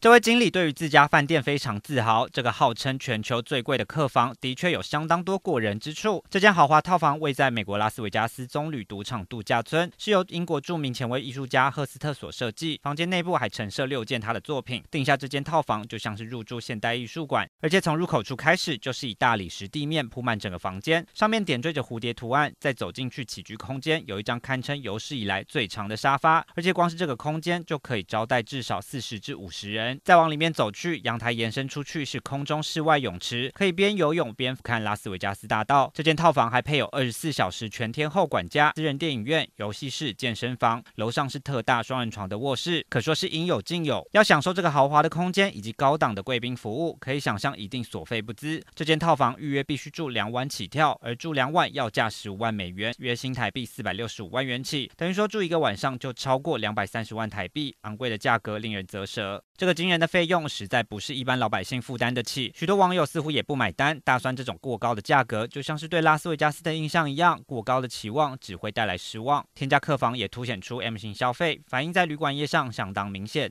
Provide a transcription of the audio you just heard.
这位经理对于自家饭店非常自豪。这个号称全球最贵的客房，的确有相当多过人之处。这间豪华套房位在美国拉斯维加斯棕榈赌场度假村，是由英国著名前卫艺术家赫斯特所设计。房间内部还陈设六件他的作品。订下这间套房，就像是入住现代艺术馆。而且从入口处开始，就是以大理石地面铺满整个房间，上面点缀着蝴蝶图案。再走进去起居空间，有一张堪称有史以来最长的沙发，而且光是这个空间就可以招待至少四十至五十人。再往里面走去，阳台延伸出去是空中室外泳池，可以边游泳边俯瞰拉斯维加斯大道。这间套房还配有二十四小时全天候管家、私人电影院、游戏室、健身房，楼上是特大双人床的卧室，可说是应有尽有。要享受这个豪华的空间以及高档的贵宾服务，可以想象一定所费不貲。这间套房预约必须住两晚起跳，而住两晚要价十五万美元，约新台币四百六十五万元起，等于说住一个晚上就超过两百三十万台币，昂贵的价格令人啧舌。这个惊人的费用实在不是一般老百姓负担得起，许多网友似乎也不买单，大酸这种过高的价格就像是对拉斯维加斯的印象一样，过高的期望只会带来失望。添加客房也凸显出 M 型消费，反映在旅馆业上相当明显。